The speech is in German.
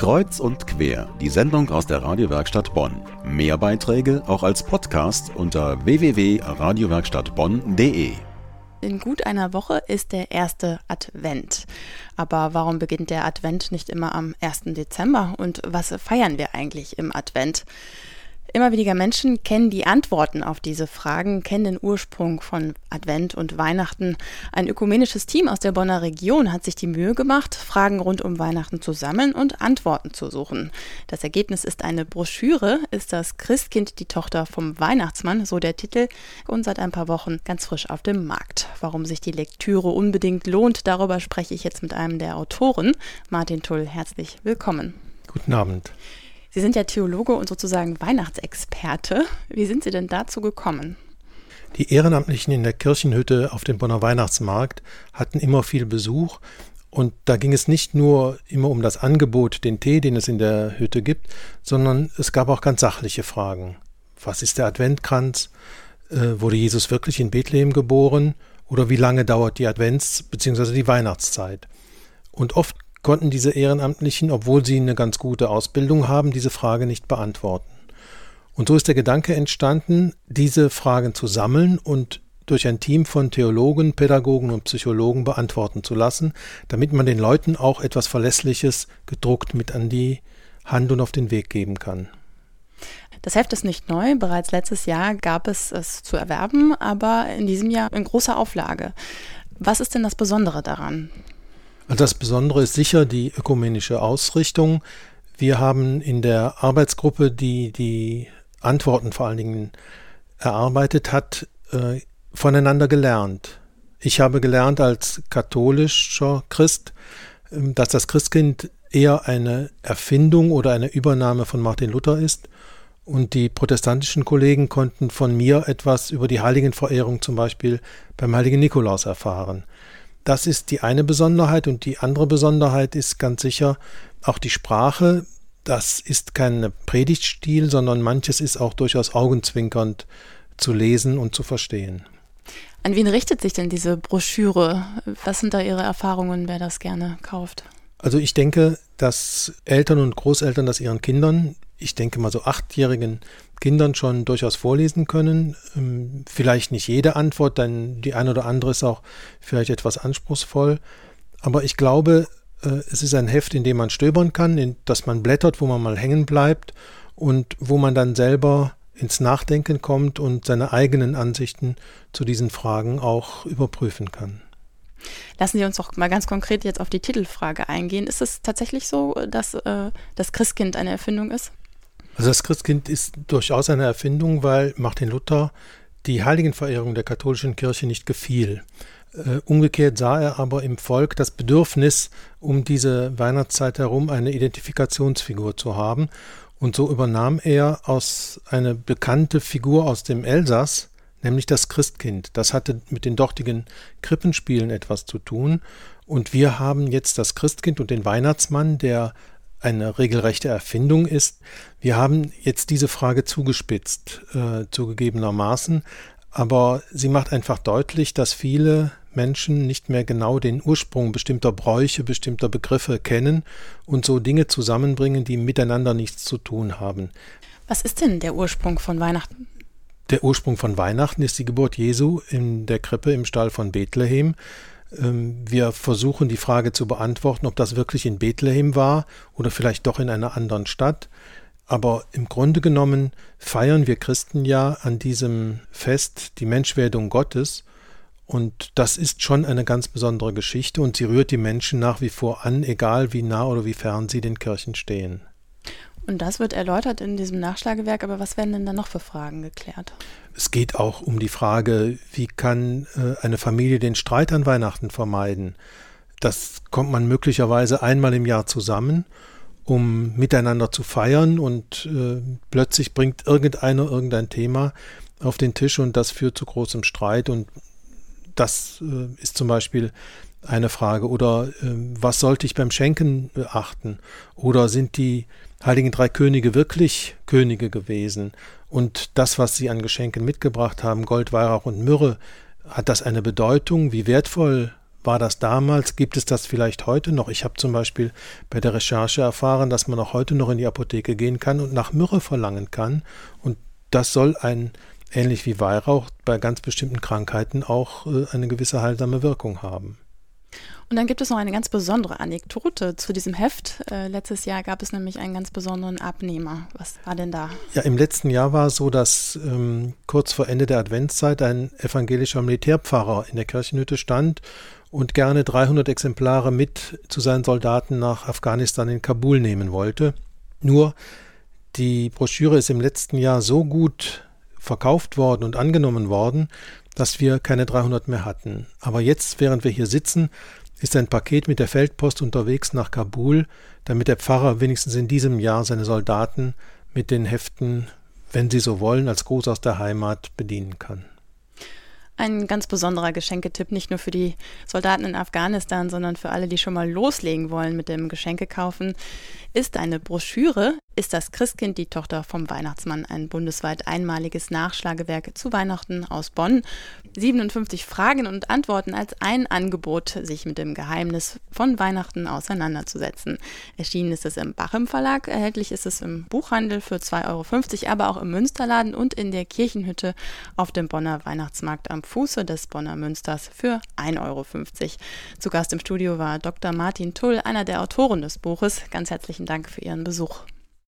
Kreuz und quer, die Sendung aus der Radiowerkstatt Bonn. Mehr Beiträge auch als Podcast unter www.radiowerkstattbonn.de. In gut einer Woche ist der erste Advent. Aber warum beginnt der Advent nicht immer am 1. Dezember und was feiern wir eigentlich im Advent? Immer weniger Menschen kennen die Antworten auf diese Fragen, kennen den Ursprung von Advent und Weihnachten. Ein ökumenisches Team aus der Bonner Region hat sich die Mühe gemacht, Fragen rund um Weihnachten zu sammeln und Antworten zu suchen. Das Ergebnis ist eine Broschüre, ist das Christkind die Tochter vom Weihnachtsmann, so der Titel, und seit ein paar Wochen ganz frisch auf dem Markt. Warum sich die Lektüre unbedingt lohnt, darüber spreche ich jetzt mit einem der Autoren. Martin Tull, herzlich willkommen. Guten Abend. Sie sind ja Theologe und sozusagen Weihnachtsexperte. Wie sind Sie denn dazu gekommen? Die Ehrenamtlichen in der Kirchenhütte auf dem Bonner Weihnachtsmarkt hatten immer viel Besuch und da ging es nicht nur immer um das Angebot, den Tee, den es in der Hütte gibt, sondern es gab auch ganz sachliche Fragen. Was ist der Adventkranz? Äh, wurde Jesus wirklich in Bethlehem geboren? Oder wie lange dauert die Advents- bzw. die Weihnachtszeit? Und oft konnten diese Ehrenamtlichen, obwohl sie eine ganz gute Ausbildung haben, diese Frage nicht beantworten. Und so ist der Gedanke entstanden, diese Fragen zu sammeln und durch ein Team von Theologen, Pädagogen und Psychologen beantworten zu lassen, damit man den Leuten auch etwas Verlässliches gedruckt mit an die Hand und auf den Weg geben kann. Das Heft ist nicht neu. Bereits letztes Jahr gab es es zu erwerben, aber in diesem Jahr in großer Auflage. Was ist denn das Besondere daran? Das Besondere ist sicher die ökumenische Ausrichtung. Wir haben in der Arbeitsgruppe, die die Antworten vor allen Dingen erarbeitet hat, äh, voneinander gelernt. Ich habe gelernt als katholischer Christ, ähm, dass das Christkind eher eine Erfindung oder eine Übernahme von Martin Luther ist. Und die protestantischen Kollegen konnten von mir etwas über die Heiligenverehrung zum Beispiel beim heiligen Nikolaus erfahren. Das ist die eine Besonderheit und die andere Besonderheit ist ganz sicher auch die Sprache. Das ist kein Predigtstil, sondern manches ist auch durchaus augenzwinkernd zu lesen und zu verstehen. An wen richtet sich denn diese Broschüre? Was sind da Ihre Erfahrungen, wer das gerne kauft? Also ich denke, dass Eltern und Großeltern das ihren Kindern, ich denke mal so achtjährigen Kindern schon durchaus vorlesen können. Ähm, vielleicht nicht jede Antwort, denn die eine oder andere ist auch vielleicht etwas anspruchsvoll. Aber ich glaube, äh, es ist ein Heft, in dem man stöbern kann, in das man blättert, wo man mal hängen bleibt und wo man dann selber ins Nachdenken kommt und seine eigenen Ansichten zu diesen Fragen auch überprüfen kann. Lassen Sie uns doch mal ganz konkret jetzt auf die Titelfrage eingehen. Ist es tatsächlich so, dass äh, das Christkind eine Erfindung ist? Also das Christkind ist durchaus eine Erfindung, weil Martin Luther die Heiligenverehrung der katholischen Kirche nicht gefiel. Äh, umgekehrt sah er aber im Volk das Bedürfnis, um diese Weihnachtszeit herum eine Identifikationsfigur zu haben. Und so übernahm er aus eine bekannte Figur aus dem Elsass, nämlich das Christkind. Das hatte mit den dortigen Krippenspielen etwas zu tun. Und wir haben jetzt das Christkind und den Weihnachtsmann, der eine regelrechte Erfindung ist. Wir haben jetzt diese Frage zugespitzt, äh, zugegebenermaßen, aber sie macht einfach deutlich, dass viele Menschen nicht mehr genau den Ursprung bestimmter Bräuche, bestimmter Begriffe kennen und so Dinge zusammenbringen, die miteinander nichts zu tun haben. Was ist denn der Ursprung von Weihnachten? Der Ursprung von Weihnachten ist die Geburt Jesu in der Krippe im Stall von Bethlehem. Ähm, wir versuchen die Frage zu beantworten, ob das wirklich in Bethlehem war oder vielleicht doch in einer anderen Stadt. Aber im Grunde genommen feiern wir Christen ja an diesem Fest die Menschwerdung Gottes. Und das ist schon eine ganz besondere Geschichte und sie rührt die Menschen nach wie vor an, egal wie nah oder wie fern sie den Kirchen stehen. Und das wird erläutert in diesem Nachschlagewerk, aber was werden denn da noch für Fragen geklärt? Es geht auch um die Frage, wie kann äh, eine Familie den Streit an Weihnachten vermeiden? Das kommt man möglicherweise einmal im Jahr zusammen, um miteinander zu feiern und äh, plötzlich bringt irgendeiner irgendein Thema auf den Tisch und das führt zu großem Streit und das äh, ist zum Beispiel eine Frage. Oder äh, was sollte ich beim Schenken beachten? Oder sind die Heiligen Drei Könige wirklich Könige gewesen? Und das, was sie an Geschenken mitgebracht haben, Gold, Weihrauch und Myrrhe, hat das eine Bedeutung? Wie wertvoll war das damals? Gibt es das vielleicht heute noch? Ich habe zum Beispiel bei der Recherche erfahren, dass man auch heute noch in die Apotheke gehen kann und nach Myrrhe verlangen kann. Und das soll ein, ähnlich wie Weihrauch, bei ganz bestimmten Krankheiten auch äh, eine gewisse heilsame Wirkung haben. Und dann gibt es noch eine ganz besondere Anekdote zu diesem Heft. Äh, letztes Jahr gab es nämlich einen ganz besonderen Abnehmer. Was war denn da? Ja, im letzten Jahr war es so, dass ähm, kurz vor Ende der Adventszeit ein evangelischer Militärpfarrer in der Kirchenhütte stand und gerne 300 Exemplare mit zu seinen Soldaten nach Afghanistan in Kabul nehmen wollte. Nur die Broschüre ist im letzten Jahr so gut verkauft worden und angenommen worden, dass wir keine 300 mehr hatten. Aber jetzt, während wir hier sitzen, ist ein Paket mit der Feldpost unterwegs nach Kabul, damit der Pfarrer wenigstens in diesem Jahr seine Soldaten mit den Heften, wenn sie so wollen, als Gruß aus der Heimat bedienen kann. Ein ganz besonderer Geschenketipp, nicht nur für die Soldaten in Afghanistan, sondern für alle, die schon mal loslegen wollen mit dem Geschenke kaufen, ist eine Broschüre, ist das Christkind die Tochter vom Weihnachtsmann, ein bundesweit einmaliges Nachschlagewerk zu Weihnachten aus Bonn. 57 Fragen und Antworten als ein Angebot, sich mit dem Geheimnis von Weihnachten auseinanderzusetzen. Erschienen ist es im Bachem Verlag, erhältlich ist es im Buchhandel für 2,50 Euro, aber auch im Münsterladen und in der Kirchenhütte auf dem Bonner Weihnachtsmarkt am Fuße des Bonner Münsters für 1,50 Euro. Zu Gast im Studio war Dr. Martin Tull, einer der Autoren des Buches. Ganz herzlichen Dank für Ihren Besuch.